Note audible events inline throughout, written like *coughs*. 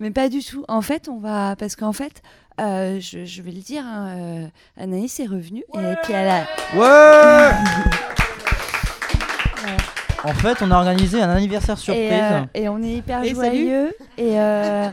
Mais pas du tout. En fait, on va. Parce qu'en fait, euh, je, je vais le dire, hein, euh, Anaïs est revenue. et puis elle a. Ouais En fait, on a organisé un anniversaire surprise. Et, euh, et on est hyper Et joyeux. Et, euh,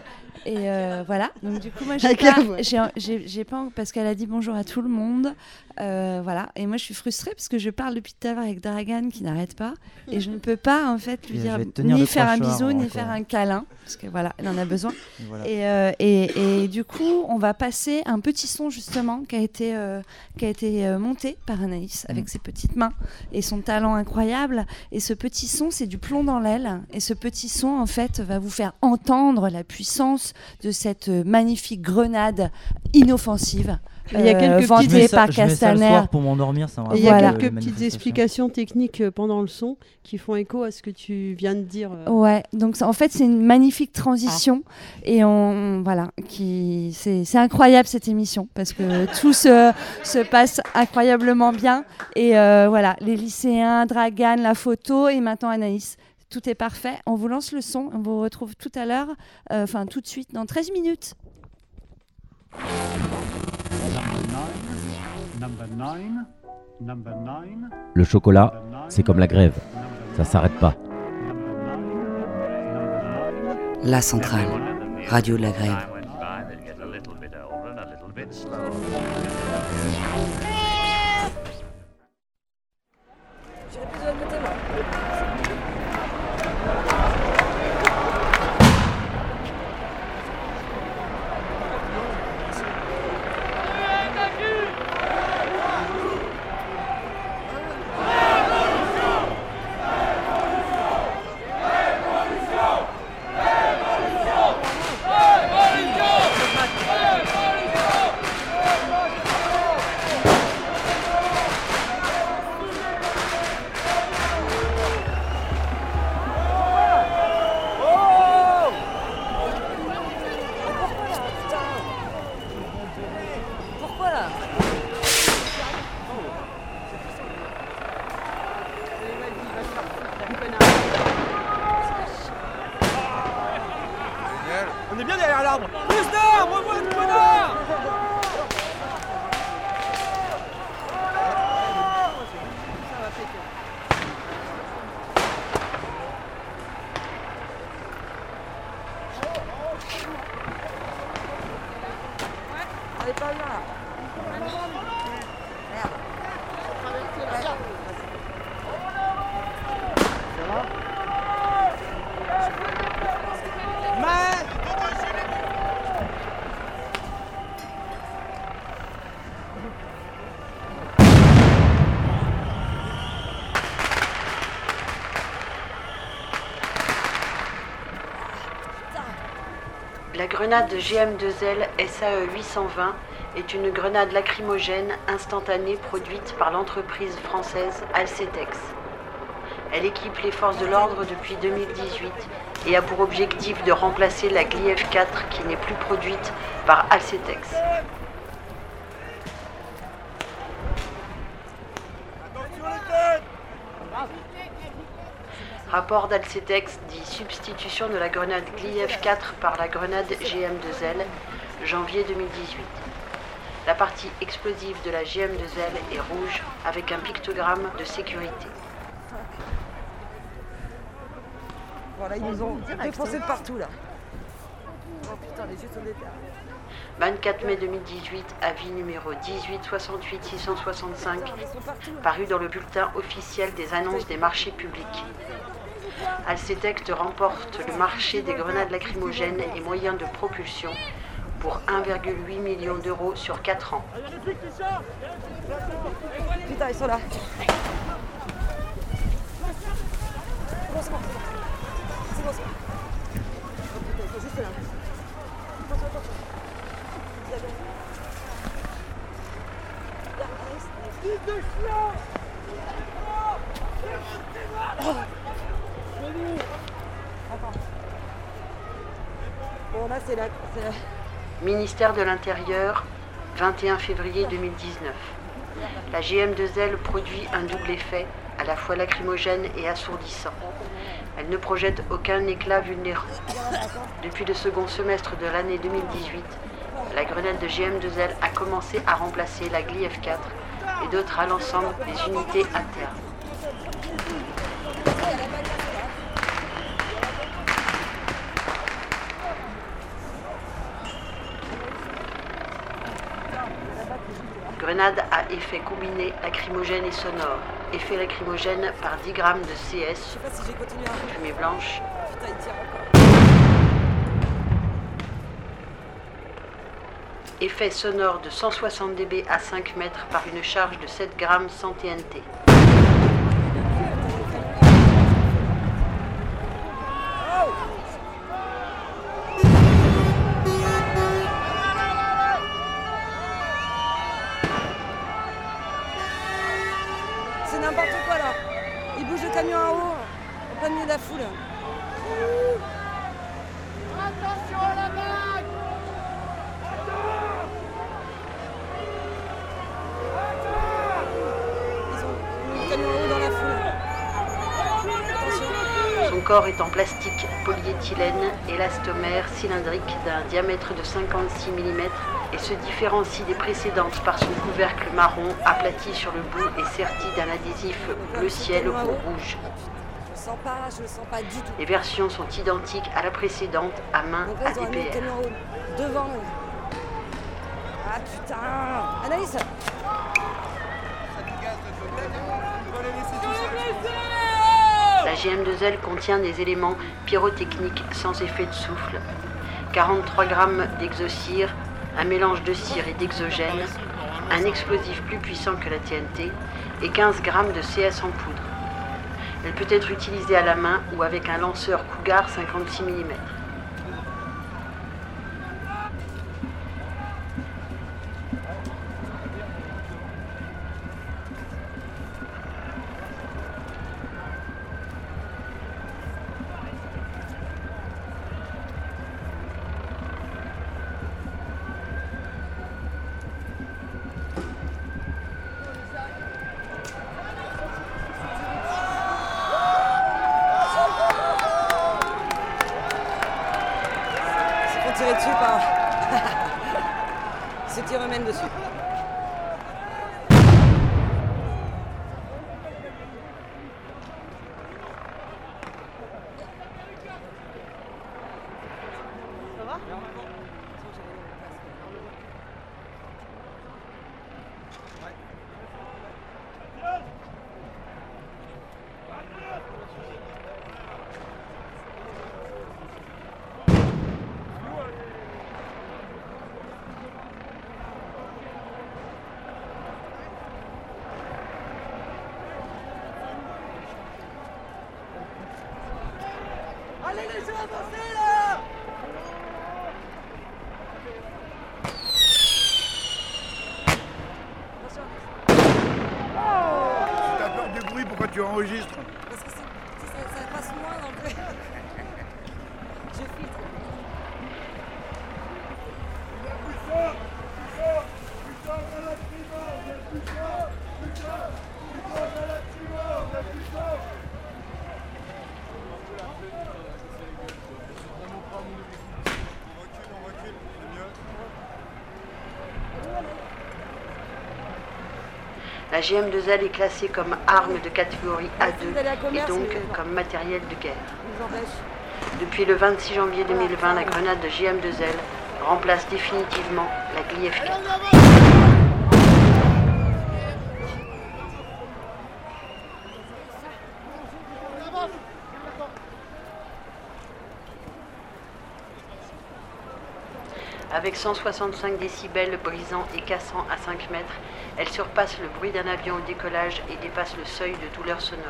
et euh, voilà. Donc, du coup, moi, *laughs* j'ai pas, j'ai, j'ai- j'ai pas. Parce qu'elle a dit bonjour à tout le monde. Euh, voilà. Et moi, je suis frustrée parce que je parle depuis tout à l'heure avec Dragan qui n'arrête pas. Et je ne peux pas, en fait, lui Et dire ni faire un bisou, ni encore. faire un câlin. Parce que voilà, elle en a besoin. Et voilà. Et, euh, et, et du coup, on va passer un petit son justement qui a été, euh, qui a été monté par Anaïs avec Mm. ses petites mains et son talent incroyable. Et ce petit son, c'est du plomb dans l'aile. Et ce petit son, en fait, va vous faire entendre la puissance de cette euh, magnifique grenade inoffensive. Il y a euh, quelques par Castaner. pour m'endormir, me Et il y a Voilà. quelques euh, petites explications techniques euh, pendant le son qui font écho à ce que tu viens de dire. euh. Ouais, donc ça- en fait c'est une magnifique transition et on voilà qui c'est c'est incroyable cette émission parce que tout se, se passe incroyablement bien et euh, voilà les lycéens, Dragan, la photo et maintenant Anaïs. Tout est parfait. On vous lance le son. On vous retrouve tout à l'heure, euh, enfin tout de suite, dans 13 minutes. Le chocolat, c'est comme la grève, ça s'arrête pas. La centrale, radio de la grève. Bien derrière l'arbre Plus d'arbres, moi de connard La grenade GM2L SAE 820 est une grenade lacrymogène instantanée produite par l'entreprise française Alcetex. Elle équipe les forces de l'ordre depuis 2018 et a pour objectif de remplacer la Gliev 4 qui n'est plus produite par Alcetex. Rapport d'Alcetex dit substitution de la grenade Gliev 4 par la grenade GM2L, janvier 2018. La partie explosive de la GM2L est rouge avec un pictogramme de sécurité. Voilà, ils nous ont défoncé de partout là. Oh putain, les yeux sont des 24 mai 2018, avis numéro 18 68 665, paru dans le bulletin officiel des annonces des marchés publics. Alcetect remporte le marché des grenades lacrymogènes et moyens de propulsion pour 1,8 million d'euros sur 4 ans. Putain, ils sont là. Ministère de l'Intérieur, 21 février 2019. La GM2L produit un double effet, à la fois lacrymogène et assourdissant. Elle ne projette aucun éclat vulnérant. Depuis le second semestre de l'année 2018, la grenade de GM2L a commencé à remplacer la Gli F4 et d'autres à l'ensemble des unités à terre. Grenade à effet combiné lacrymogène et sonore. Effet lacrymogène par 10 grammes de CS, fumée blanche. Effet sonore de 160 dB à 5 mètres par une charge de 7 grammes sans TNT. Haut dans la foule. Attention. Son corps est en plastique polyéthylène élastomère cylindrique d'un diamètre de 56 mm et se différencie des précédentes par son couvercle marron aplati sur le bout et serti d'un adhésif bleu ciel ou rouge. Je le sens pas, je le sens pas du tout. Les versions sont identiques à la précédente à main Donc là, ADPR. devant nous. Ah putain Anaïs La GM2L contient des éléments pyrotechniques sans effet de souffle, 43 grammes d'exocire, un mélange de cire et d'exogène, un explosif plus puissant que la TNT et 15 grammes de CS en poudre. Elle peut être utilisée à la main ou avec un lanceur Cougar 56 mm. Ils se font tirer dessus par. Ils se tirent eux-mêmes dessus. T'as peur du bruit, pourquoi tu enregistres Parce que c'est- ça, ça passe moins dans le. Je filtre. La GM2L est classée comme arme de catégorie Si vous allez à A2 et donc comme matériel de guerre. Depuis le 26 janvier 2020, la grenade de GM2L remplace définitivement la Gli Avec 165 décibels brisant et cassant à 5 mètres, elle surpasse le bruit d'un avion au décollage et dépasse le seuil de douleur sonore.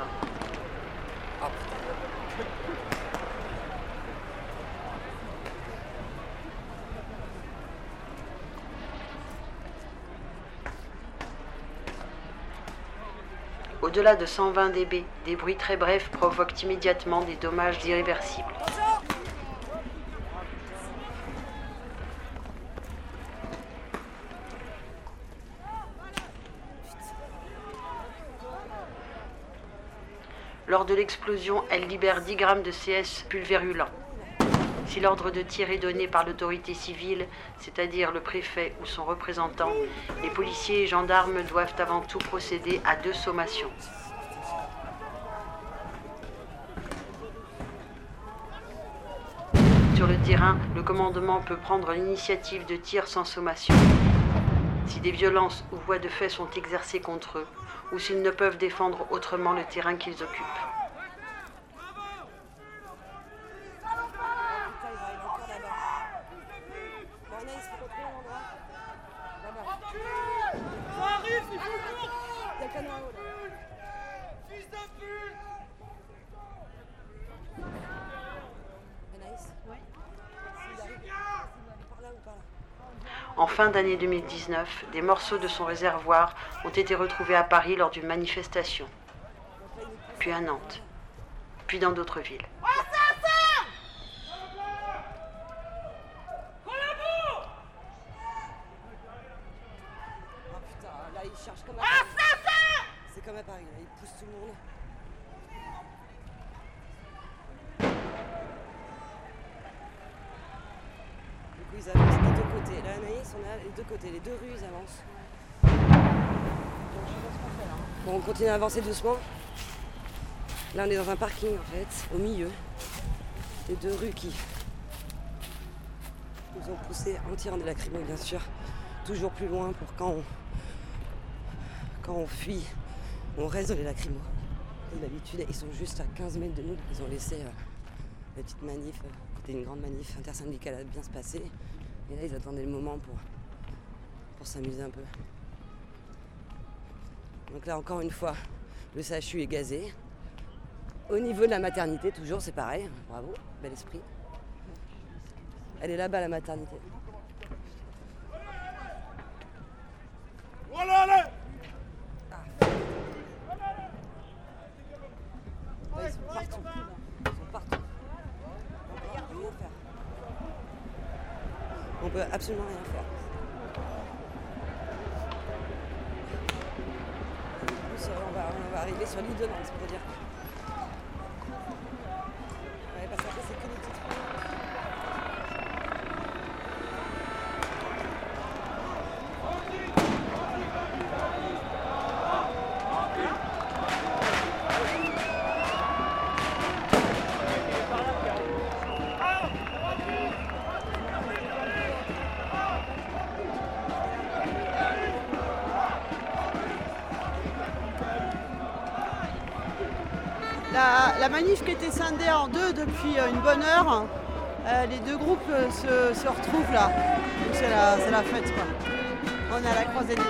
Au-delà de 120 dB, des bruits très brefs provoquent immédiatement des dommages irréversibles. Lors de l'explosion, elle libère 10 grammes de CS pulvérulent. Si l'ordre de tir est donné par l'autorité civile, c'est-à-dire le préfet ou son représentant, les policiers et gendarmes doivent avant tout procéder à deux sommations. Sur le terrain, le commandement peut prendre l'initiative de tir sans sommation. Si des violences ou voies de fait sont exercées contre eux, ou s'ils ne peuvent défendre autrement le terrain qu'ils occupent. Fin d'année 2019, des morceaux de son réservoir ont été retrouvés à Paris lors d'une manifestation, puis à Nantes, puis dans d'autres villes. Paris. C'est comme à Paris, là, il pousse tout le monde. Du coup ils avancent des deux Là on a les deux côtés, les deux rues ils avancent. On continue à avancer doucement. Là on est dans un parking en fait, au milieu. Les deux rues qui nous ont poussé en tirant des lacrymos bien sûr. Toujours plus loin pour quand on, fuit, on reste dans les lacrymos. D'habitude, ils sont juste à 15 mètres de nous. Ils ont laissé euh, la petite manif. euh, C'était une grande manif intersyndicale à bien se passer. Et là, ils attendaient le moment pour, s'amuser un peu. Donc là, encore une fois, le CHU est gazé. Au niveau de la maternité, toujours, c'est pareil. Bravo, bel esprit. Elle est là-bas, la maternité. Là, ils sont partout. Ils sont partout. On peut rien faire. On peut absolument rien faire. On va arriver sur l'île de Nantes, pour dire. En deux depuis euh, une bonne heure, euh, les deux groupes euh, se, se retrouvent là. C'est la, la fête quoi. On est à la croisée des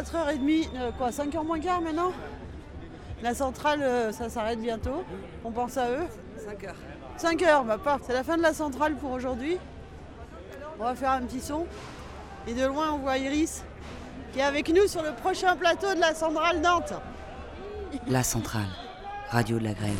4h30, euh, quoi, 5h moins quart maintenant? La centrale, euh, ça s'arrête bientôt. On pense à eux. 5 heures. 5 heures, bah pas. C'est la fin de la centrale pour aujourd'hui. On va faire un petit son. Et de loin, on voit Iris qui est avec nous sur le prochain plateau de la centrale Nantes. La centrale. Radio de la Grève.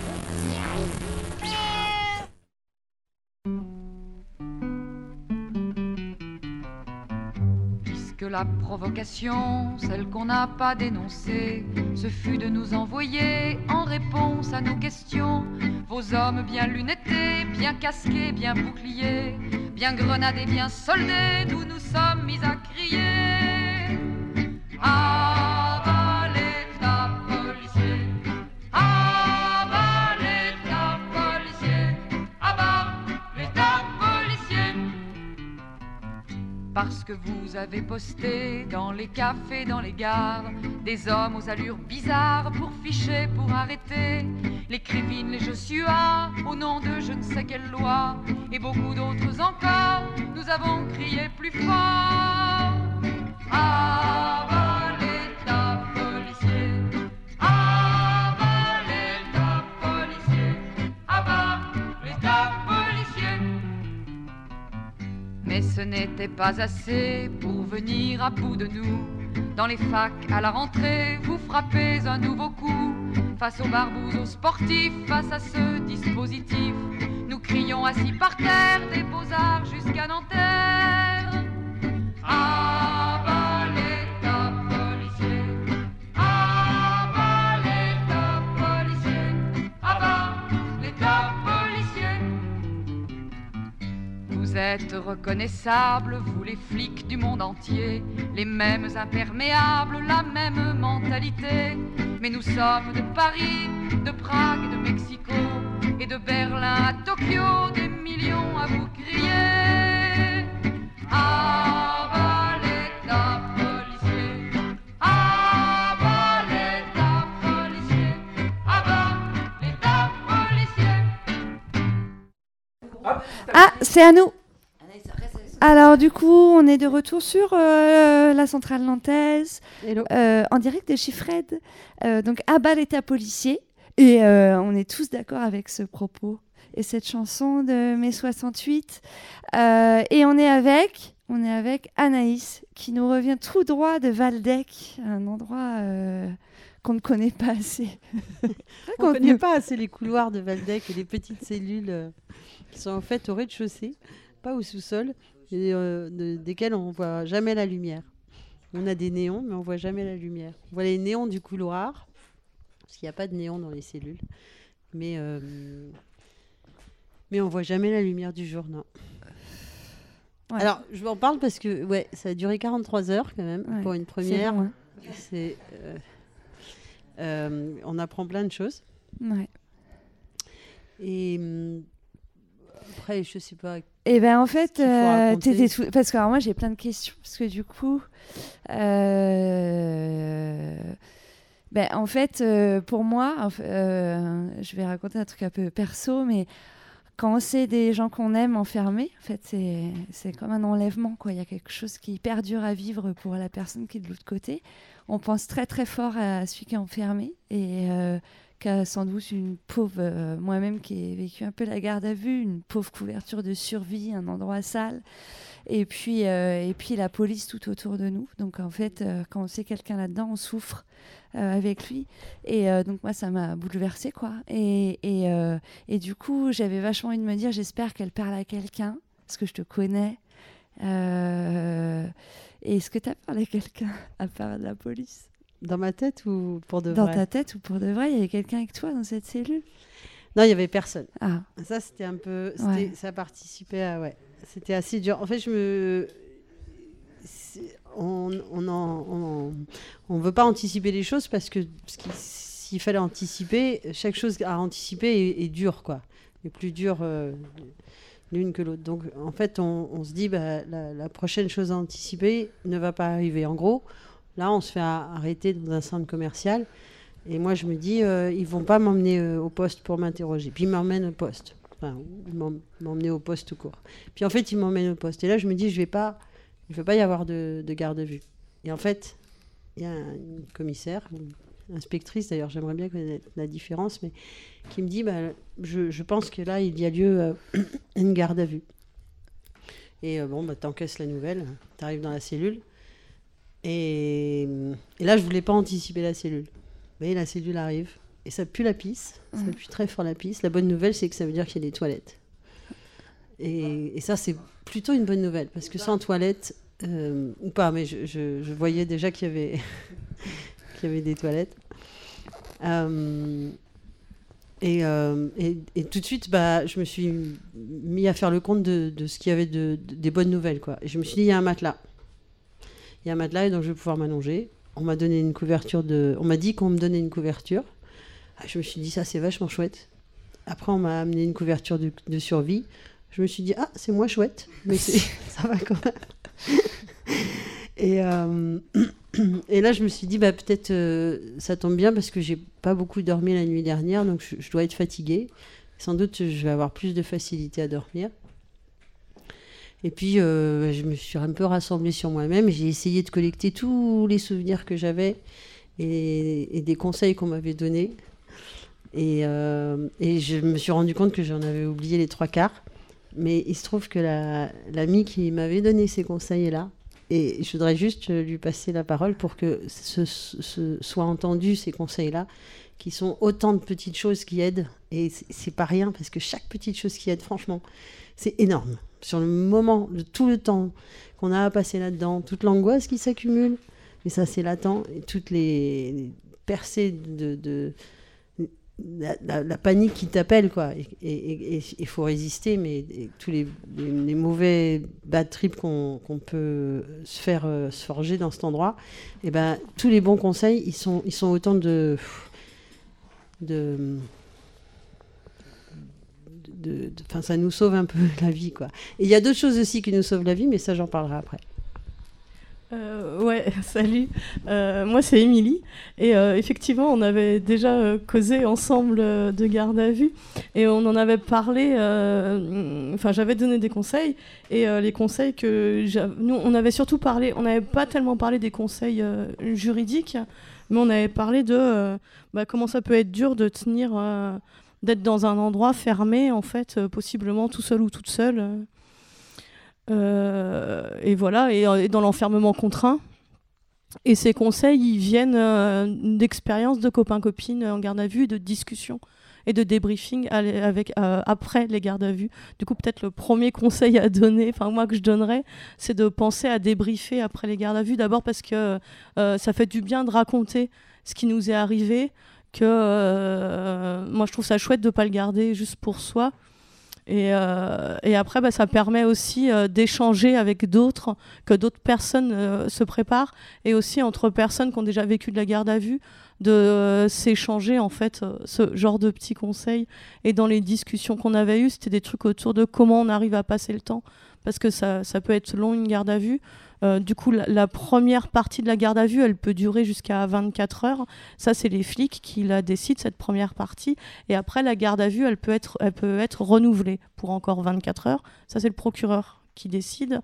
La provocation, celle qu'on n'a pas dénoncée, ce fut de nous envoyer en réponse à nos questions vos hommes bien lunettés, bien casqués, bien boucliers, bien grenadés, bien soldés, d'où nous sommes mis à crier. Que vous avez posté dans les cafés, dans les gares, des hommes aux allures bizarres pour ficher, pour arrêter les crivines, les Joshua, au nom de je ne sais quelle loi, et beaucoup d'autres encore, nous avons crié plus fort. Ah, ce n'était pas assez pour venir à bout de nous. Dans les facs, à la rentrée, vous frappez un nouveau coup. Face aux barbouzes, aux sportifs, face à ce dispositif, nous crions assis par terre des beaux-arts jusqu'à Nanterre. Êtes reconnaissables, vous les flics du monde entier, les mêmes imperméables, la même mentalité. Mais nous sommes de Paris, de Prague, de Mexico et de Berlin à Tokyo, des millions à vous crier. Va l'État policier, va l'État policier, va l'État policier. Ah, c'est à nous. Alors du coup, on est de retour sur euh, la centrale nantaise, euh, en direct de Chiffred. Euh, donc à bas l'état policier. Et on est tous d'accord avec ce propos et cette chanson de mai 68. Euh, et on est avec, on est avec Anaïs qui nous revient tout droit de Valdec, un endroit qu'on ne connaît pas assez. *laughs* On ne connaît pas assez les couloirs de Valdec et les petites cellules qui sont en fait au rez-de-chaussée, pas au sous-sol, et euh, de- desquelles on voit jamais la lumière. On a des néons, mais on voit jamais la lumière. On voit les néons du couloir, parce qu'il n'y a pas de néon dans les cellules, mais euh, mais on voit jamais la lumière du jour, non. Ouais. Alors, je m'en parle parce que ouais, ça a duré 43 heures quand même Ouais, pour une première. long, hein. C'est, euh, euh, on apprend plein de choses. Ouais. Et hum, après, je sais pas. Et ben en fait, euh, raconter. t'étais tout- parce que alors, moi j'ai plein de questions parce que du coup, euh, ben en fait euh, pour moi, je vais raconter un truc un peu perso, mais quand c'est des gens qu'on aime enfermés, en fait c'est c'est comme un enlèvement quoi. Il y a quelque chose qui est hyper dur à vivre pour la personne qui est de l'autre côté. On pense très très fort à celui qui est enfermé et qui sans doute une pauvre, euh, moi-même qui ai vécu un peu la garde à vue, une pauvre couverture de survie, un endroit sale, et puis, euh, et puis la police tout autour de nous. Donc en fait, euh, quand on sait quelqu'un là-dedans, on souffre avec lui. Et donc moi, ça m'a bouleversée, quoi. Et, et, et du coup, j'avais vachement envie de me dire, j'espère qu'elle parle à quelqu'un, parce que je te connais. Euh, et Est-ce que tu as parlé à quelqu'un à part de la police? Dans ma tête ou pour de Dans vrai ta tête ou pour de vrai, il y avait quelqu'un avec toi dans cette cellule? Non, il y avait personne. Ah. Ça, c'était un peu. c'était- Ouais. Ça participait à. Ouais. C'était assez dur. En fait, je me. On on en- on on veut pas anticiper les choses parce que parce qu'il- s'il fallait anticiper, chaque chose à anticiper est, est dure, quoi. Est plus dure euh, l'une que l'autre. Donc, en fait, on, on se dit, bah, la, la prochaine chose à anticiper ne va pas arriver. En gros, là, on se fait arrêter dans un centre commercial. Et moi, je me dis, euh, ils vont pas m'emmener euh, au poste pour m'interroger. Puis ils m'emmènent au poste. Enfin, m'emmener au poste tout court. Puis en fait, ils m'emmènent au poste. Et là, je me dis, je vais pas, il ne va pas y avoir de, de garde à vue. Et en fait, il y a un- commissaire, inspectrice d'ailleurs, j'aimerais bien connaître la différence, mais qui me dit, bah, je, pense que là, il y a lieu euh, *coughs* une garde à vue. Et euh, bon, bah, t'encaisses la nouvelle, tu arrives dans la cellule. Et, et là, je voulais pas anticiper la cellule. Mais la cellule arrive. Et ça pue la pisse. Ça Mhm. pue très fort la pisse. La bonne nouvelle, c'est que ça veut dire qu'il y a des toilettes. Et, et ça, c'est plutôt une bonne nouvelle. Parce que sans toilette, Euh, ou pas, mais je, je- je voyais déjà qu'il y avait, *laughs* qu'il y avait des toilettes. Euh, et, euh, et- et tout de suite, bah, je me suis mis à faire le compte de, de ce qu'il y avait de, de- des bonnes nouvelles. Quoi. Et je me suis dit, il y a un matelas. Il y a un matelas et donc je vais pouvoir m'allonger. On m'a donné une couverture de. On m'a dit qu'on me donnait une couverture. Ah, je me suis dit, ça c'est vachement chouette. Après, on m'a amené une couverture de, de survie. Je me suis dit, ah, c'est moins chouette, mais *laughs* *laughs* ça va quand même. *laughs* Et, euh, *clears throat* et là, je me suis dit, bah, peut-être euh, ça tombe bien parce que j'ai pas beaucoup dormi la nuit dernière, donc je, je dois être fatiguée. Sans doute, je vais avoir plus de facilité à dormir. Et puis, euh, je me suis un peu rassemblée sur moi-même. J'ai essayé de collecter tous les souvenirs que j'avais et, des conseils qu'on m'avait donnés. Et, euh, et je me suis rendu compte que j'en avais oublié les trois quarts. Mais il se trouve que la- l'ami qui m'avait donné ces conseils-là, et je voudrais juste lui passer la parole pour que ce, ce- soit entendu ces conseils-là, qui sont autant de petites choses qui aident. Et c'est pas rien, parce que chaque petite chose qui aide, franchement, c'est énorme. Sur le moment, de tout le temps qu'on a à passer là-dedans, toute l'angoisse qui s'accumule, et ça c'est latent, et toutes les, percées de, la, panique qui t'appelle, quoi. Et il faut résister, mais tous les, mauvais bad trips qu'on peut se faire euh, se forger dans cet endroit, et ben tous les bons conseils, ils sont, ils sont autant de de- ça nous sauve un peu *laughs* la vie, quoi. Et il y a d'autres choses aussi qui nous sauvent la vie, mais ça, j'en parlerai après. Euh, ouais, *laughs* salut. Euh, moi, c'est Émilie. Et euh, effectivement, on avait déjà causé ensemble de garde à vue. Et on en avait parlé. Enfin, j'avais donné des conseils. Et les conseils que. Nous, on avait surtout parlé. On n'avait pas tellement parlé des conseils juridiques. Mais on avait parlé de bah, comment ça peut être dur de tenir. D'être dans un endroit fermé, en fait, euh, possiblement tout seul ou toute seule. euh. Euh, et voilà, et, dans l'enfermement contraint. Et ces conseils, ils viennent d'expériences de copains-copines en garde à vue, de discussions et de débriefing avec, après les gardes à vue. Du coup, peut-être le premier conseil à donner, enfin moi que je donnerais, c'est de penser à débriefer après les gardes à vue. D'abord parce que ça fait du bien de raconter ce qui nous est arrivé, que euh, moi je trouve ça chouette de pas le garder juste pour soi. Et, euh, et après, bah, ça permet aussi euh, d'échanger avec d'autres, que d'autres personnes se préparent, et aussi entre personnes qui ont déjà vécu de la garde à vue, de s'échanger en fait ce genre de petits conseils. Et dans les discussions qu'on avait eues, c'était des trucs autour de comment on arrive à passer le temps, parce que ça, ça peut être long une garde à vue. Euh, du coup, la, première partie de la garde à vue, elle peut durer jusqu'à 24 heures. Ça, c'est les flics qui la décident, cette première partie. Et après, la garde à vue, elle peut être, elle peut être renouvelée pour encore 24 heures. Ça, c'est le procureur qui décide.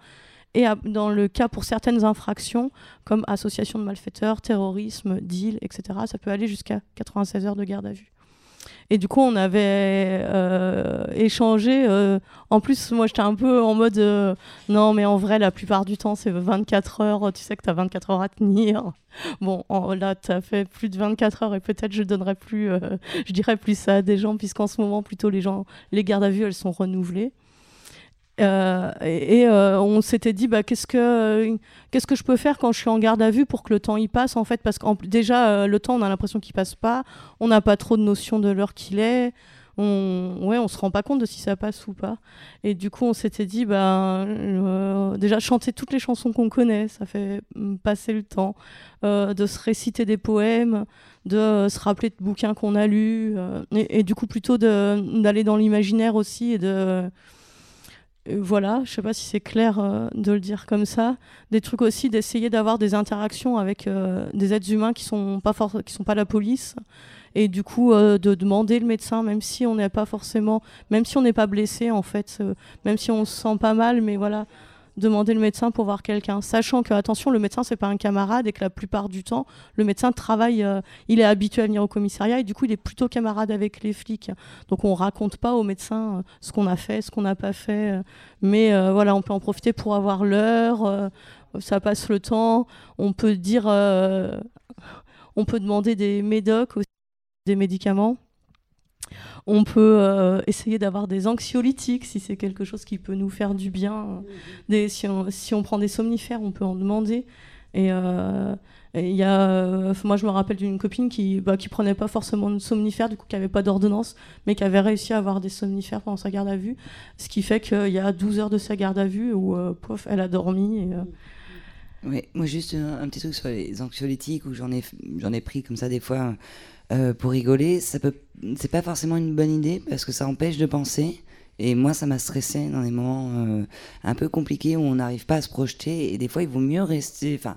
Et dans le cas pour certaines infractions, comme association de malfaiteurs, terrorisme, deal, etc., ça peut aller jusqu'à 96 heures de garde à vue. Et du coup, on avait euh, échangé. euh, en plus, moi, j'étais un peu en mode euh, non, mais en vrai, la plupart du temps, c'est 24 heures. Tu sais que tu as 24 heures à tenir. *laughs* Bon, là, tu as fait plus de 24 heures et peut-être je donnerais plus, je dirais plus ça à des gens, puisqu'en ce moment, plutôt, les gens, les gardes à vue, elles sont renouvelées. Euh, et euh, on s'était dit bah, qu'est-ce que qu'est-ce que je peux faire quand je suis en garde à vue pour que le temps y passe en fait? Parce que déjà euh, le temps on a l'impression qu'il passe pas. On n'a pas trop de notion de l'heure qu'il est. On ouais on se rend pas compte de si ça passe ou pas. Et du coup on s'était dit bah euh, déjà chanter toutes les chansons qu'on connaît ça fait mm, passer le temps. De se réciter des poèmes de se rappeler de bouquins qu'on a lus et, et du coup plutôt d'aller dans l'imaginaire aussi et de voilà, je sais pas si c'est clair euh, de le dire comme ça. Des trucs aussi d'essayer d'avoir des interactions avec euh, des êtres humains qui sont pas qui sont pas la police et du coup euh, de demander le médecin même si on n'est pas forcément même si on n'est pas blessé en fait euh, même si on se sent pas mal mais voilà demander le médecin pour voir quelqu'un. Sachant que attention le médecin c'est pas un camarade et que la plupart du temps le médecin travaille euh, il est habitué à venir au commissariat et du coup il est plutôt camarade avec les flics. Donc on raconte pas au médecin euh, ce qu'on a fait ce qu'on n'a pas fait euh, mais voilà on peut en profiter pour avoir l'heure ça passe le temps. On peut dire on peut demander des médocs aussi des médicaments On peut euh, essayer d'avoir des anxiolytiques si c'est quelque chose qui peut nous faire du bien. Si, on, prend des somnifères, on peut en demander. Et euh, il y a, euh, moi, je me rappelle d'une copine qui, bah, qui prenait pas forcément de somnifères, du coup, qui avait pas d'ordonnance, mais qui avait réussi à avoir des somnifères pendant sa garde à vue. Ce qui fait qu'il y a 12 heures de sa garde à vue où, euh, pouf, elle a dormi. Oui, moi juste un, un petit truc sur les anxiolytiques où j'en ai, j'en ai pris comme ça des fois euh, pour rigoler. Ça peut, c'est pas forcément une bonne idée parce que ça empêche de penser. Et moi, ça m'a stressé dans des moments euh, un peu compliqués où on n'arrive pas à se projeter. Et des fois, il vaut mieux rester. Enfin,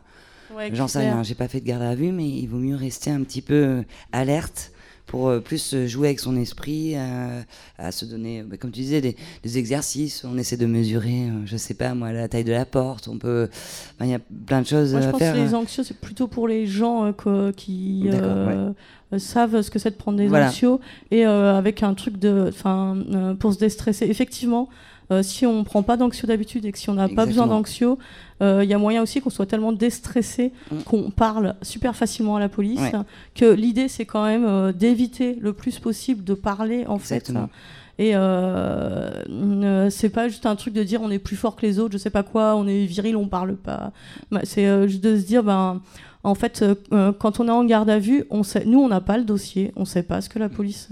Ouais, j'en sais rien. J'ai pas fait de garde à vue, mais il vaut mieux rester un petit peu euh, alerte pour euh, plus euh, jouer avec son esprit, euh, à se donner, bah, comme tu disais, des, des exercices. On essaie de mesurer, je sais pas moi, la taille de la porte. On peut, il y a plein de choses Moi, je à pense faire. que les anxieux, c'est plutôt pour les gens euh, qui euh, savent ce que c'est de prendre des Voilà. anxios et euh, avec un truc de, enfin, pour se déstresser. Effectivement, euh, si on prend pas d'anxios d'habitude et que si on n'a pas besoin Exactement. d'anxios, euh, il y a moyen aussi qu'on soit tellement déstressé qu'on parle super facilement à la police Mm. Ouais. que l'idée c'est quand même euh, d'éviter le plus possible de parler en Exactement. fait. Et euh, c'est pas juste un truc de dire on est plus fort que les autres, je sais pas quoi, on est viril, on parle pas. Bah, c'est juste de se dire, ben, en fait, quand on est en garde à vue, on sait, nous on n'a pas le dossier, on sait pas ce que la police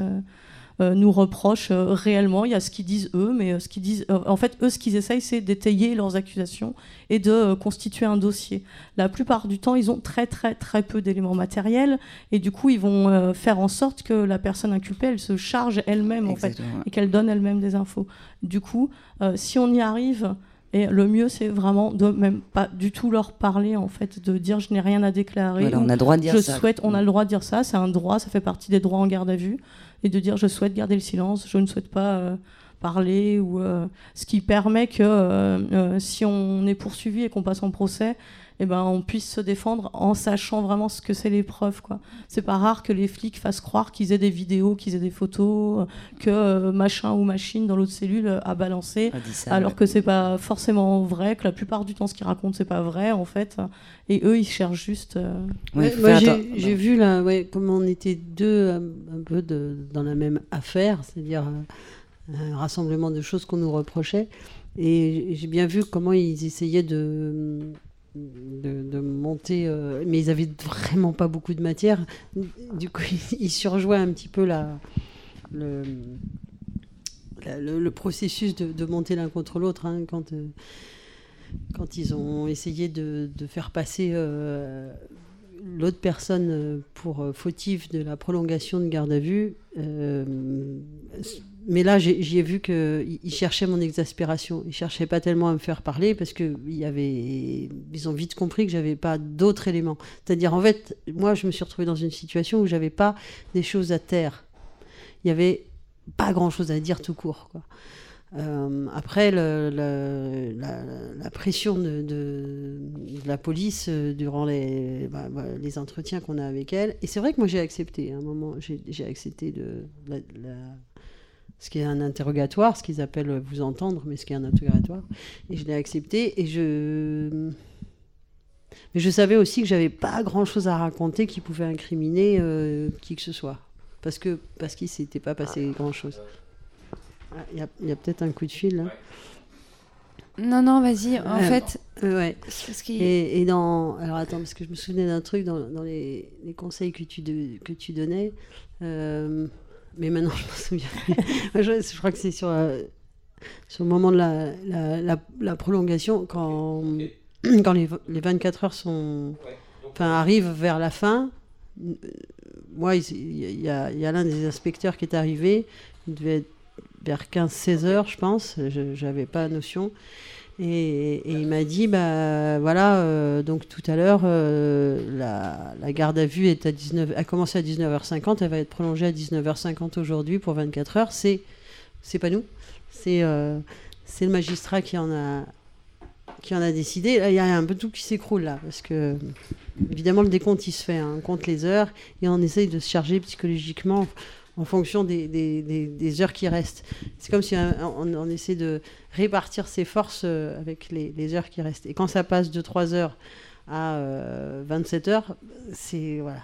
nous reproche euh, réellement. Il y a ce qu'ils disent eux, mais euh, ce qu'ils disent, euh, en fait, eux, ce qu'ils essayent, c'est d'étayer leurs accusations et de euh, constituer un dossier. La plupart du temps, ils ont très très très peu d'éléments matériels et du coup, ils vont euh, faire en sorte que la personne inculpée, elle se charge elle-même en fait et qu'elle donne elle-même des infos. Du coup, euh, si on y arrive, et le mieux c'est vraiment de même pas du tout leur parler en fait, de dire je n'ai rien à déclarer. Voilà, on a le droit de dire je ça. Souhaite, on a le droit de dire ça, c'est un droit, ça fait partie des droits en garde à vue, et de dire je souhaite garder le silence, je ne souhaite pas euh, parler, ou euh, ce qui permet que euh, euh, si on est poursuivi et qu'on passe en procès, eh ben, on puisse se défendre en sachant vraiment ce que c'est les preuves. quoi. C'est pas rare que les flics fassent croire qu'ils aient des vidéos, qu'ils aient des photos, que machin ou machine dans l'autre cellule a balancé, A dit ça, alors ouais. que c'est pas forcément vrai, que la plupart du temps ce qu'ils racontent c'est pas vrai en fait. Et eux ils cherchent juste. euh, Ouais, moi, j'ai j'ai vu là, ouais, comme on était deux un peu de- dans la même affaire, c'est-à-dire euh, un rassemblement de choses qu'on nous reprochait. Et j'ai bien vu comment ils essayaient de, de, monter, euh, mais ils avaient vraiment pas beaucoup de matière. Du coup, *laughs* ils surjouaient un petit peu la, le, le, processus de, de monter l'un contre l'autre hein, quand. euh, quand ils ont essayé de, de faire passer euh, l'autre personne pour fautive de la prolongation de garde à vue. Mais là, j'y ai vu qu'ils cherchaient mon exaspération. Ils cherchaient pas tellement à me faire parler parce que il y avait, ils ont vite compris que j'avais pas d'autres éléments. C'est-à-dire, en fait, moi, je me suis retrouvée dans une situation où j'avais pas des choses à taire. Il y avait pas grand-chose à dire tout court. Euh, après, la, pression de, la police euh, durant les, bah, bah, les entretiens qu'on a avec elle, et c'est vrai que moi j'ai accepté, à un moment, j'ai accepté de, ce qui est un interrogatoire, ce qu'ils appellent vous entendre, mais ce qui est un interrogatoire, et je l'ai accepté, et je... Mais je savais aussi que j'avais pas grand-chose à raconter qui pouvait incriminer euh, qui que ce soit, parce que parce qu'il s'était pas passé grand-chose. Ah, Il y a, il y a peut-être un coup de fil là. Non, non, vas-y. En Euh, fait, euh, ouais. parce qu'il- Et, et dans. Alors attends, parce que je me souvenais d'un truc dans, dans les, les conseils que tu, de- que tu donnais. euh, mais maintenant, je me souviens. *laughs* je, je crois que c'est sur, euh, sur le moment de la, la, la- la prolongation, quand, quand les, les 24 heures sont, enfin, arrivent vers la fin. euh, Moi, il il y a, il y a l'un des inspecteurs qui est arrivé. Il devait être vers 15-16 heures, je pense. Je n'avais pas notion. Et, il m'a dit, bah voilà, euh, donc tout à l'heure, euh, la, garde à vue est à 19, a commencé à 19h50, elle va être prolongée à 19h50 aujourd'hui pour 24 heures. C'est, c'est pas nous, c'est, euh, c'est le magistrat qui en a, qui en a décidé. Il y a un peu tout qui s'écroule là, parce que évidemment le décompte il se fait, hein, on compte les heures et on essaye de se charger psychologiquement en fonction des, des- des- heures qui restent. C'est comme si on, essaie de répartir ses forces euh, avec les, les heures qui restent. Et quand ça passe de 3 heures à euh, 27 heures, c'est voilà,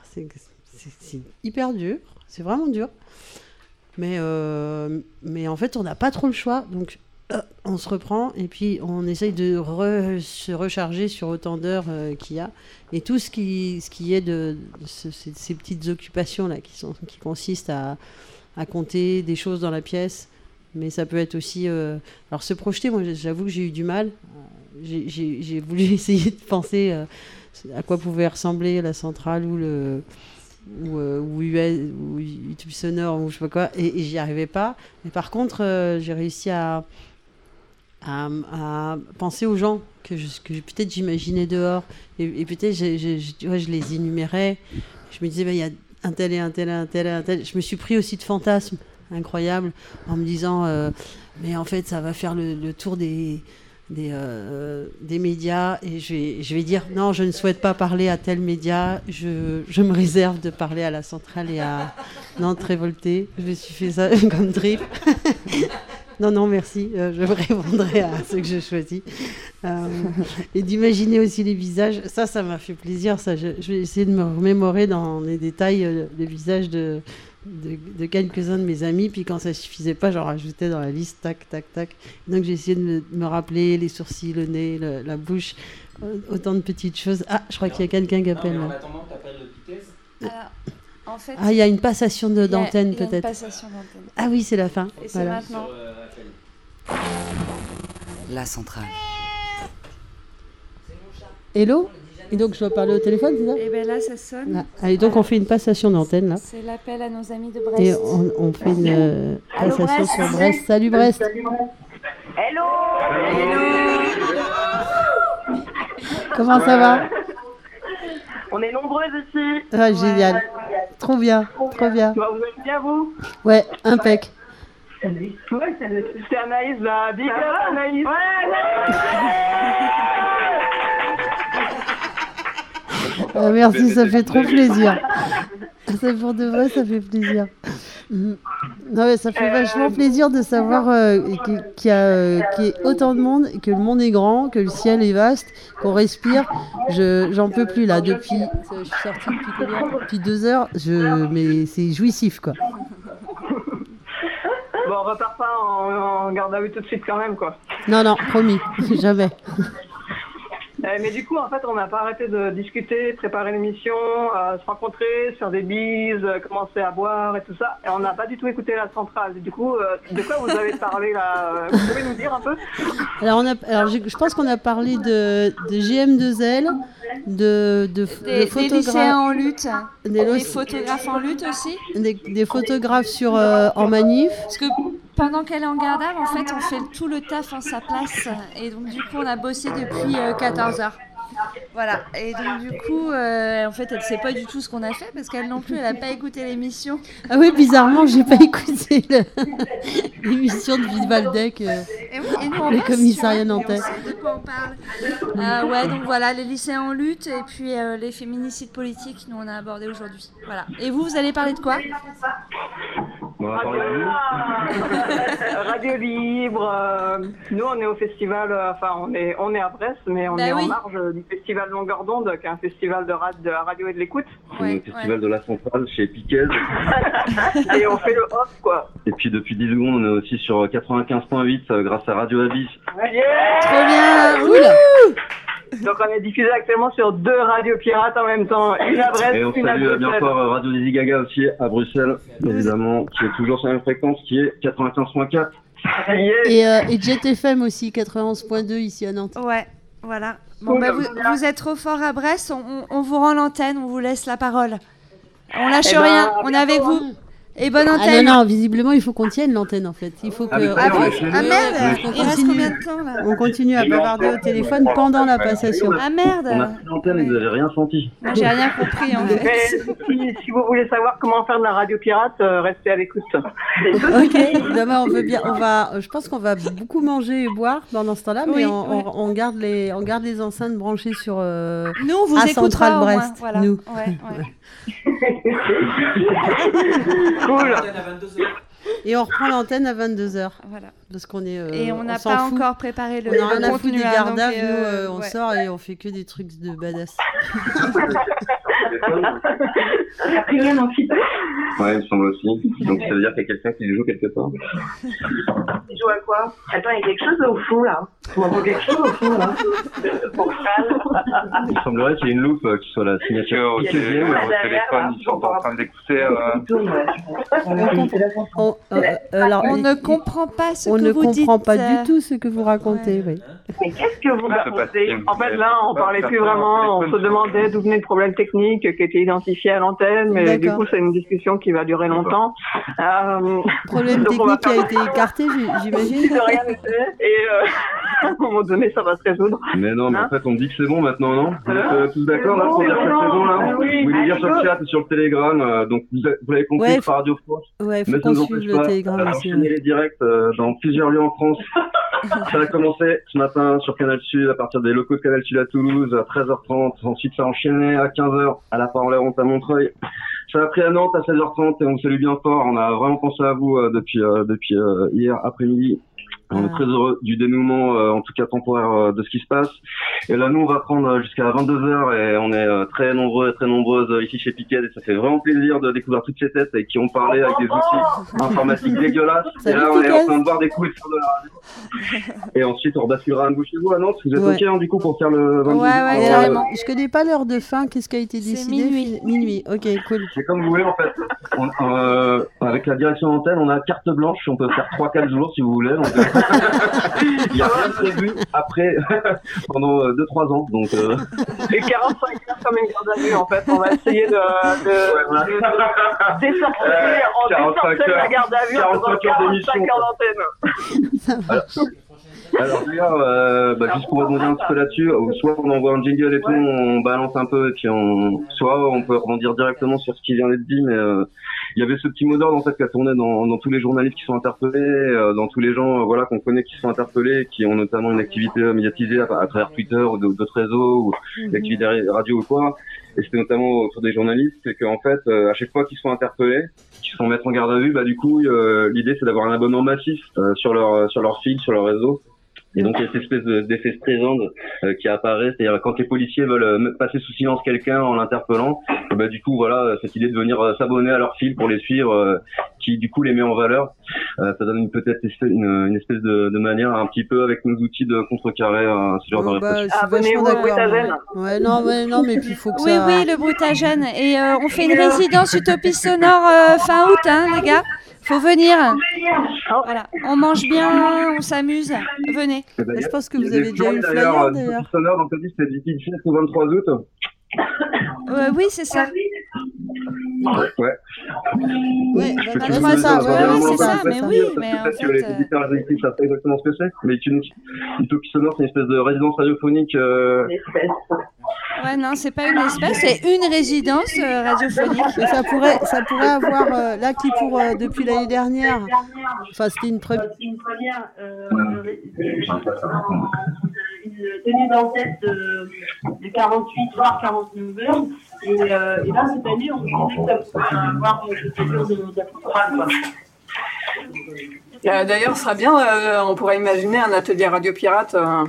hyper dur, c'est vraiment dur. Mais, euh, mais en fait, on n'a pas trop le choix. Donc, on se reprend et puis on essaye de se recharger sur autant d'heures euh, qu'il y a. Et tout ce qui, ce qui est de, de ce- ces, petites occupations-là qui, qui consistent à, à compter des choses dans la pièce. Mais ça peut être aussi. euh, alors, se projeter, moi, j'avoue que j'ai eu du mal. Euh, J'ai- voulu *laughs* essayer de penser à quoi pouvait ressembler la centrale ou le ou, ou US ou YouTube sonore ou je sais pas quoi et, et j'y arrivais pas mais par contre j'ai réussi à, à penser aux gens que, peut-être j'imaginais dehors. Et, peut-être je les énumérais. Je me disais bah, il y a un tel et un tel et un tel et un tel. Je me suis pris aussi de fantasmes incroyables en me disant euh, mais en fait ça va faire le, tour des euh, des médias. Et je vais, je vais dire non, je ne souhaite pas parler à tel média, je, je me réserve de parler à la centrale et à Nantes Révoltée. Je me suis fait ça *laughs* comme trip. Non, non, merci, euh, je répondrai à ceux que je choisis. Euh, et d'imaginer aussi les visages, ça, ça m'a fait plaisir. Ça, je, je vais essayer de me remémorer dans les détails euh, les visages de, de, de quelques-uns de mes amis. Puis quand ça suffisait pas, j'en rajoutais dans la liste, tac, tac, tac. Donc j'ai essayé de me, de me rappeler les sourcils, le nez, le- la bouche, euh, autant de petites choses. Ah, je crois qu'il y a quelqu'un qui appelle. là. Alors, en fait, Ah, il y a une passation d'antenne peut-être. Ah oui, c'est la fin. Et c'est Voilà. maintenant. La centrale. Hello Et donc je dois parler au téléphone, c'est ça Et bien là, ça sonne. Là. Allez, donc on fait une passation d'antenne là. C'est l'appel à nos amis de Brest. Et on, on fait une euh, Allô, passation Brest sur Brest. Salut Brest Hello Comment ça va On est nombreuses ici. Ah, génial. Trop bien, trop bien. Vous allez bien, vous? Ouais, impec. Ouais, c'est c'est Anaïs, là. Big up, Anaïs Ah, merci, ça fait trop plaisir. *laughs* Ça, pour de vrai, ça fait plaisir. Non, mais ça fait vachement plaisir de savoir euh, qu'il y, a, euh, qu'il y ait autant de monde, que le monde est grand, que le ciel est vaste, qu'on respire. Je, j'en peux plus là. Depuis, je suis sortie depuis combien? Depuis deux heures. Je, mais c'est jouissif quoi. Bon, on repart pas en, en garde à vue tout de suite quand même, quoi. Non, non, promis, *laughs* jamais. Euh, mais du coup, en fait, on n'a pas arrêté de discuter, préparer l'émission, euh, se rencontrer, se faire des bises, euh, commencer à boire et tout ça. Et on n'a pas du tout écouté la centrale. Du coup, euh, de quoi vous avez parlé là? Euh, Vous pouvez nous dire un peu? Alors, on a, alors j'ai- je pense qu'on a parlé de, de GM2L, de, de, Des, de photographes. lycéens en lutte, Des photographes en lutte aussi. des, des photographes sur, euh, en manif. Parce que pendant qu'elle est en garde en fait, on fait tout le taf en sa place. Et donc, du coup, on a bossé depuis 14 heures. Voilà. Et donc, du coup, euh, en fait, elle sait pas du tout ce qu'on a fait parce qu'elle non plus, elle a pas écouté l'émission. Ah oui, bizarrement, j'ai pas écouté *laughs* l'émission de Vivaldec, euh, Et, oui, et nous, on le commissariat nantais. On sait de quoi on parle. Euh, ouais, donc voilà, les lycéens en lutte et puis euh, les féminicides politiques, nous, on a abordé aujourd'hui. Voilà. Et vous, vous allez parler de quoi? On va parler de nous. Radio Libre. euh, nous, on est au festival. euh, enfin, on est on est à Brest, mais on Bah est oui. en marge euh, du festival Longueur d'onde, qui est un festival de, rad- de la radio et de l'écoute. le festival de la centrale chez Piquet. *laughs* et on fait le off, quoi. Et puis depuis 10 secondes, on est aussi sur 95.8 euh, grâce à Radio Abyss. Trop bien Donc on est diffusé actuellement sur deux radios pirates en même temps, une à Brest, Et on une à salue euh, bien fort euh, Radio Dizzy Gaga aussi à Bruxelles, évidemment, qui est toujours sur la même fréquence, qui est 95.4. Et, euh, et Jet FM aussi, 91.2 ici à Nantes. Ouais, voilà. Bon, bah, vous, vous êtes trop fort à Brest, on, on- on vous rend l'antenne, on vous laisse la parole. On lâche Eh ben, rien, à on est avec vous. Et bonne Ah antenne. non, non, visiblement, il faut qu'on tienne l'antenne en fait. Il faut que. Ah, on- ah bon Ah, merde, on il reste continue- combien de temps, là On continue à bavarder au téléphone pendant la passation. Ah merde On a pris l'antenne et vous n'avez rien senti. Moi, j'ai rien compris en *laughs* fait. Mais si, si vous voulez savoir comment faire de la radio pirate, euh, restez à l'écoute. *laughs* Ok, demain on veut bien, on va, je pense qu'on va beaucoup manger et boire pendant ce temps-là, mais Oui, on, ouais. on- on garde les, on garde les enceintes branchées sur. euh, Nous, on vous à moins, Brest. voilà. Nous. Ouais, ouais. *laughs* cool. *laughs* Et on reprend l'antenne à 22h. Voilà. Parce qu'on est. euh, Et on n'a pas fout. encore préparé le, On n'a le rien à foutre des hein, gardes nous, euh, euh, on ouais. sort et on fait que des trucs de badass. Rien un petit peu. Ouais, il me semble aussi. Donc ça veut dire qu'il y a quelqu'un qui joue quelque part. Il joue à quoi? Attends, il y a quelque chose au fond là. On entend quelque chose au fond là. Il semblerait qu'il y ait une loupe euh, qui soit la signature. Au a téléphone, ils sont en train d'écouter. euh, On, euh, euh, alors, On ne comprend pas ce on que ne vous comprend dites, pas euh, du tout ce que vous racontez. Oui. Mais qu'est-ce que vous racontez En fait, là, on vous- parlait plus vraiment, on se demandait d'où venait le problème technique qui était identifié à l'antenne, mais du coup, c'est une discussion qui va durer longtemps. Euh, Problème on technique qui a été écarté, *laughs* j'imagine. et euh, *laughs* à un moment donné, ça va se résoudre. Mais non, mais en Hein fait, on me dit que c'est bon maintenant, non Vous êtes tous d'accord là pour dire que c'est bon là oui. Vous voulez dire sur le chat et sur le télégramme, euh, donc vous avez, vous l'avez compris, par Radio France. Ouais, il faut qu'on suive aussi. d'enchaîner ouais. les directs euh, dans plusieurs lieux en France. *laughs* ça a commencé ce matin sur Canal Sud à partir des locaux de Canal Sud à Toulouse à 13h30. Ensuite, ça a enchaîné à 15h à la Parole Honte à Montreuil. Ça a pris à Nantes à 16h30 et on vous salue bien fort. On a vraiment pensé à vous euh, depuis euh, depuis euh, hier après-midi. On est très heureux du dénouement, euh, en tout cas temporaire, euh, de ce qui se passe. Et là, nous, on va prendre euh, jusqu'à 22h et on est euh, très nombreux et très nombreuses euh, ici chez Piquet. Et ça fait vraiment plaisir de découvrir toutes ces têtes et qui ont parlé avec des outils informatiques dégueulasses. Et là, on est en train de voir des coups de de la radio. Et ensuite, on rebasculera à nouveau chez vous à Nantes. Vous êtes Ouais. OK, hein, du coup, pour faire le 22 Ouais, ouais, Euh, alors, je connais pas l'heure de fin. Qu'est-ce qui a été décidé? minuit. Minuit. Ok, cool. C'est comme vous voulez en fait. On- euh, avec la direction d'antenne, on a carte blanche, on peut faire 3-4 jours si vous voulez. donc, euh, Il n'y a rien prévu après *laughs* pendant 2-3 ans. Donc, euh, Et 45 heures comme une garde à vue, en fait. On va essayer de, de, de, de désorcer, en 45 désorcer la heures. garde à vue en faisant 45 heures 45 d'émission, alors d'ailleurs, euh, bah, juste pour rebondir un petit peu là-dessus, euh, soit on envoie un jingle et tout, on balance un peu, et puis on, soit on peut rebondir directement sur ce qui vient d'être dit, mais euh, il y avait ce petit mot d'ordre en fait qui a tourné dans, dans tous les journalistes qui sont interpellés, euh, dans tous les gens euh, voilà qu'on connaît qui sont interpellés, qui ont notamment une activité médiatisée à, à travers Twitter ou d'autres réseaux ou Mhm. d'activités radio ou quoi. Et c'était notamment autour des journalistes, c'est qu'en fait, euh, à chaque fois qu'ils sont interpellés, qu'ils se font mettre en garde à vue, bah du coup, euh, l'idée c'est d'avoir un abonnement massif euh, sur leur sur leur feed, sur leur réseau. Et donc il y a cette espèce de- d'effet stressant euh, qui apparaît, c'est-à-dire quand les policiers veulent euh, passer sous silence quelqu'un en l'interpellant, bah du coup voilà cette idée de venir euh, s'abonner à leur fil pour les suivre, euh, qui du coup les met en valeur, Euh, ça donne une- peut-être une, une espèce de, de manière un petit peu avec nos outils de contrecarrer euh, ce genre Bon, de bah, répression. je suis Abonnez-vous vachement au d'accord. Brutagène. Ouais, non, mais non, mais puis faut que Oui, ça. oui, le Brutagène. Et euh, on fait une résidence Utopie Sonore euh, fin août, hein, les gars. Faut venir. Voilà. On mange bien, on s'amuse. Venez. Eh ben, Je pense que vous avez déjà eu le flyer, euh, d'ailleurs. du sonore, donc on dit que c'était d'ici le 16 au 23 août. Euh, oui, c'est ça. Ouais. Ouais, bah, ça, ouais, c'est ça, mais oui, mais parce que en peut-être que fait, les euh, éditeurs et les éditeurs savent pas exactement ce que c'est. Mais Utopie, Utopie Sonore, c'est une espèce de résidence radiophonique. Euh... Ouais, non, c'est pas une espèce, c'est une résidence euh, radiophonique. Ça pourrait, ça pourrait avoir euh, là qui pour euh, depuis l'année dernière. Enfin, c'était une première. une première euh, tenue d'antenne de, de 48 voire 49 heures. Et, euh, là, cette année, on se disait que ça avoir euh, de quoi. Euh, D'ailleurs, ce serait bien, euh, on pourrait imaginer un atelier radio pirate, euh,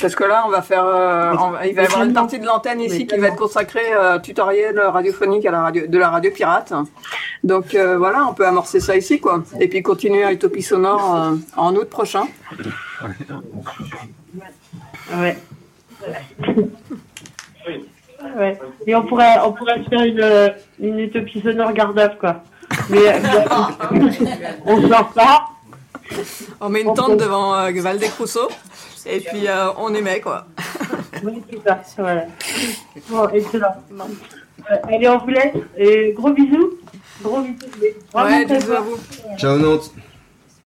parce que là, on va faire, on va- il va y avoir une partie de l'antenne ici qui va être consacrée à tutoriel radiophonique à la radio, de la radio pirate. Donc voilà, on peut amorcer ça ici, quoi, et puis continuer à Utopie sonore en août prochain. Ouais. Ouais. Et on pourrait, on pourrait se faire une, une utopie sonore gardave, quoi. Mais euh, *laughs* on sort pas. On met une tente devant euh, Valdez-Crousseau, et puis euh, on émet, quoi. *laughs* Oui, c'est ça, voilà. Bon, excellent. Euh, allez, on vous laisse. Et gros bisous. Gros bisous. Ouais, bisous à vous. Ciao Nantes.